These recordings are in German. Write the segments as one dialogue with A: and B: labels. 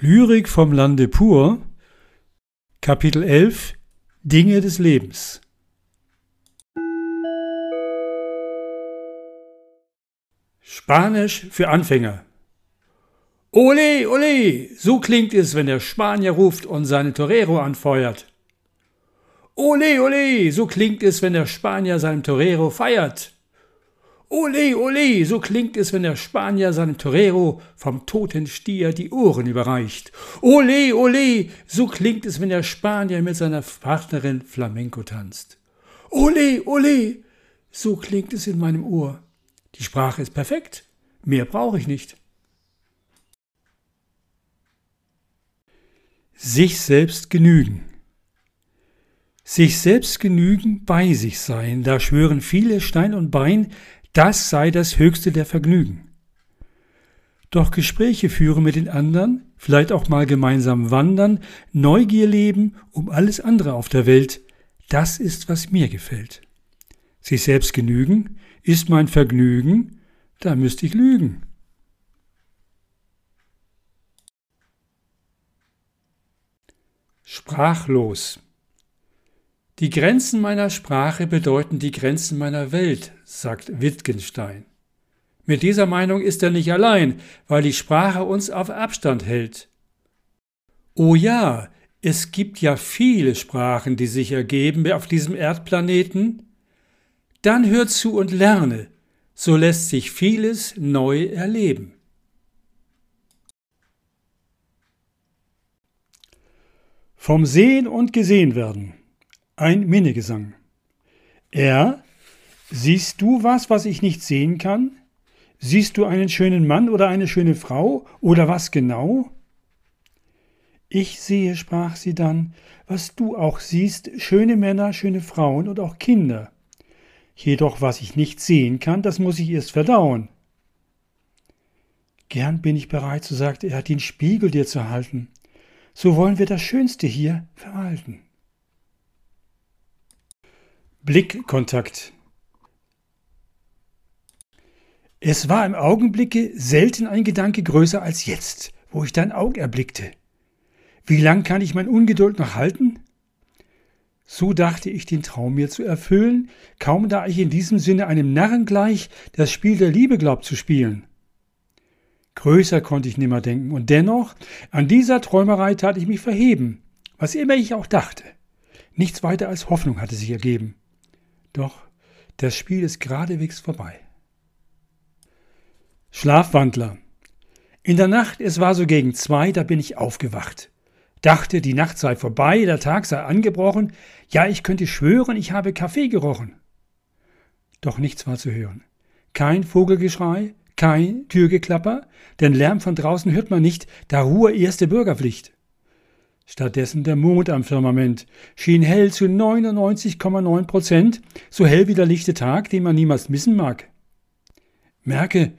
A: Lyrik vom Lande pur, Kapitel 11 Dinge des Lebens. Spanisch für Anfänger. Ole, ole, so klingt es, wenn der Spanier ruft und seine Torero anfeuert. Ole, ole, so klingt es, wenn der Spanier seinem Torero feiert. Ole, ole, so klingt es, wenn der Spanier seinem Torero vom toten Stier die Ohren überreicht. Ole, ole, so klingt es, wenn der Spanier mit seiner Partnerin Flamenco tanzt. Ole, ole, so klingt es in meinem Ohr. Die Sprache ist perfekt, mehr brauche ich nicht. Sich selbst genügen. Sich selbst genügen, bei sich sein, da schwören viele Stein und Bein, das sei das höchste der Vergnügen. Doch Gespräche führen mit den anderen, vielleicht auch mal gemeinsam wandern, Neugier leben um alles andere auf der Welt, das ist, was mir gefällt. Sich selbst genügen ist mein Vergnügen, da müsste ich lügen. Sprachlos. Die Grenzen meiner Sprache bedeuten die Grenzen meiner Welt, sagt Wittgenstein. Mit dieser Meinung ist er nicht allein, weil die Sprache uns auf Abstand hält. Oh ja, es gibt ja viele Sprachen, die sich ergeben auf diesem Erdplaneten. Dann hör zu und lerne, so lässt sich vieles neu erleben. Vom Sehen und Gesehen werden. Ein Minnegesang. Er, siehst du was, was ich nicht sehen kann? Siehst du einen schönen Mann oder eine schöne Frau oder was genau? Ich sehe, sprach sie dann, was du auch siehst, schöne Männer, schöne Frauen und auch Kinder. Jedoch was ich nicht sehen kann, das muss ich erst verdauen. Gern bin ich bereit, so sagte er, den Spiegel dir zu halten. So wollen wir das Schönste hier verwalten. Blickkontakt. Es war im Augenblicke selten ein Gedanke größer als jetzt, wo ich dein Auge erblickte. Wie lang kann ich mein Ungeduld noch halten? So dachte ich, den Traum mir zu erfüllen, kaum da ich in diesem Sinne einem Narren gleich das Spiel der Liebe glaubt zu spielen. Größer konnte ich nimmer denken, und dennoch, an dieser Träumerei tat ich mich verheben, was immer ich auch dachte. Nichts weiter als Hoffnung hatte sich ergeben. Doch das Spiel ist geradewegs vorbei. Schlafwandler. In der Nacht, es war so gegen zwei, da bin ich aufgewacht. Dachte, die Nacht sei vorbei, der Tag sei angebrochen, ja, ich könnte schwören, ich habe Kaffee gerochen. Doch nichts war zu hören. Kein Vogelgeschrei, kein Türgeklapper, denn Lärm von draußen hört man nicht, da Ruhe erste Bürgerpflicht. Stattdessen der Mond am Firmament schien hell zu 99,9 Prozent, so hell wie der lichte Tag, den man niemals missen mag. Merke,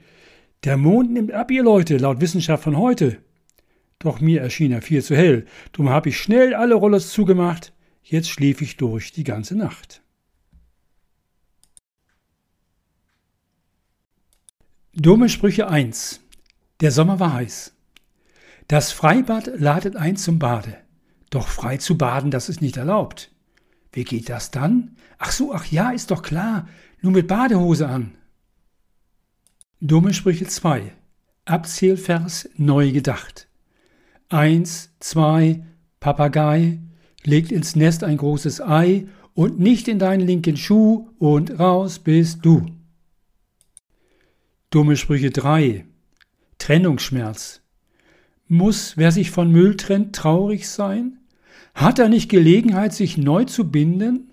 A: der Mond nimmt ab, ihr Leute, laut Wissenschaft von heute. Doch mir erschien er viel zu hell, drum hab ich schnell alle Rollers zugemacht, jetzt schlief ich durch die ganze Nacht. Dumme Sprüche 1 Der Sommer war heiß. Das Freibad ladet ein zum Bade. Doch frei zu baden, das ist nicht erlaubt. Wie geht das dann? Ach so, ach ja, ist doch klar. Nur mit Badehose an. Dumme Sprüche 2. Abzählvers neu gedacht. Eins, zwei, Papagei legt ins Nest ein großes Ei und nicht in deinen linken Schuh und raus bist du. Dumme Sprüche 3. Trennungsschmerz. Muss, wer sich von Müll trennt, traurig sein? Hat er nicht Gelegenheit, sich neu zu binden?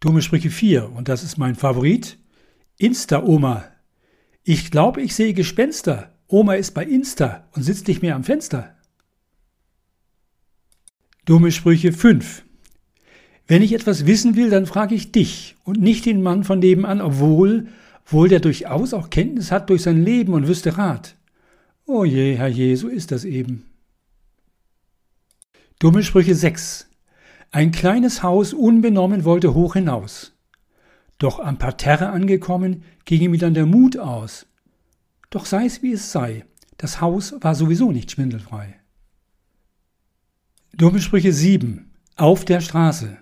A: Dumme Sprüche 4, und das ist mein Favorit. Insta-Oma. Ich glaube, ich sehe Gespenster. Oma ist bei Insta und sitzt nicht mehr am Fenster. Dumme Sprüche 5. Wenn ich etwas wissen will, dann frage ich dich und nicht den Mann von nebenan, obwohl, wohl der durchaus auch Kenntnis hat durch sein Leben und wüsste Rat. Oh je, Herr je, so ist das eben. Dumme Sprüche 6. Ein kleines Haus unbenommen wollte hoch hinaus. Doch am Parterre angekommen, ging ihm dann der Mut aus. Doch sei's wie es sei, Das Haus war sowieso nicht schwindelfrei. Dumme Sprüche 7. Auf der Straße.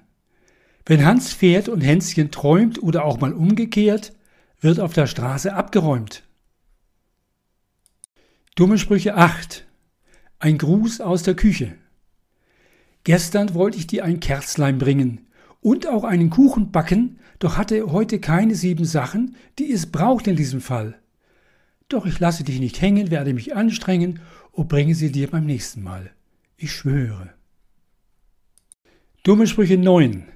A: Wenn Hans fährt und Hänschen träumt oder auch mal umgekehrt, wird auf der Straße abgeräumt. Dumme Sprüche 8. Ein Gruß aus der Küche. Gestern wollte ich dir ein Kerzlein bringen und auch einen Kuchen backen, doch hatte heute keine sieben Sachen, die es braucht in diesem Fall. Doch ich lasse dich nicht hängen, werde mich anstrengen und bringe sie dir beim nächsten Mal. Ich schwöre. Dumme Sprüche 9.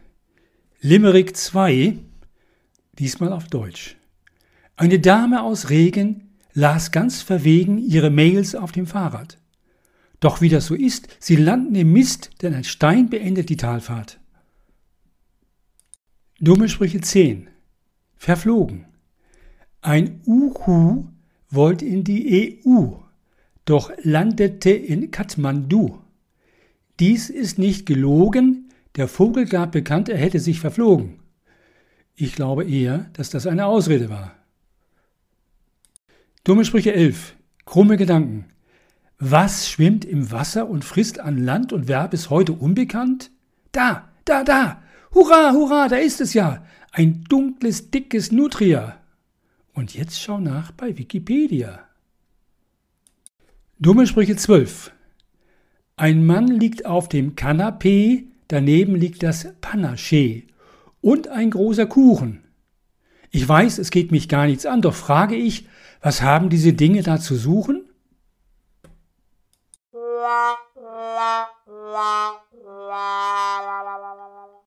A: Limerick 2, diesmal auf Deutsch. Eine Dame aus Regen las ganz verwegen ihre Mails auf dem Fahrrad. Doch wie das so ist, sie landen im Mist, denn ein Stein beendet die Talfahrt. Dumme Sprüche 10. Verflogen. Ein Uhu wollte in die EU, doch landete in Kathmandu. Dies ist nicht gelogen, der Vogel gab bekannt, er hätte sich verflogen. Ich glaube eher, dass das eine Ausrede war. Dumme Sprüche 11. Krumme Gedanken. Was schwimmt im Wasser und frisst an Land und wer bis heute unbekannt? Da, da, da! Hurra, hurra, da ist es ja! Ein dunkles, dickes Nutria. Und jetzt schau nach bei Wikipedia. Dumme Sprüche 12. Ein Mann liegt auf dem Kanapee, daneben liegt das Panaché und ein großer Kuchen. Ich weiß, es geht mich gar nichts an, doch frage ich, was haben diese Dinge da zu suchen? La, la, la,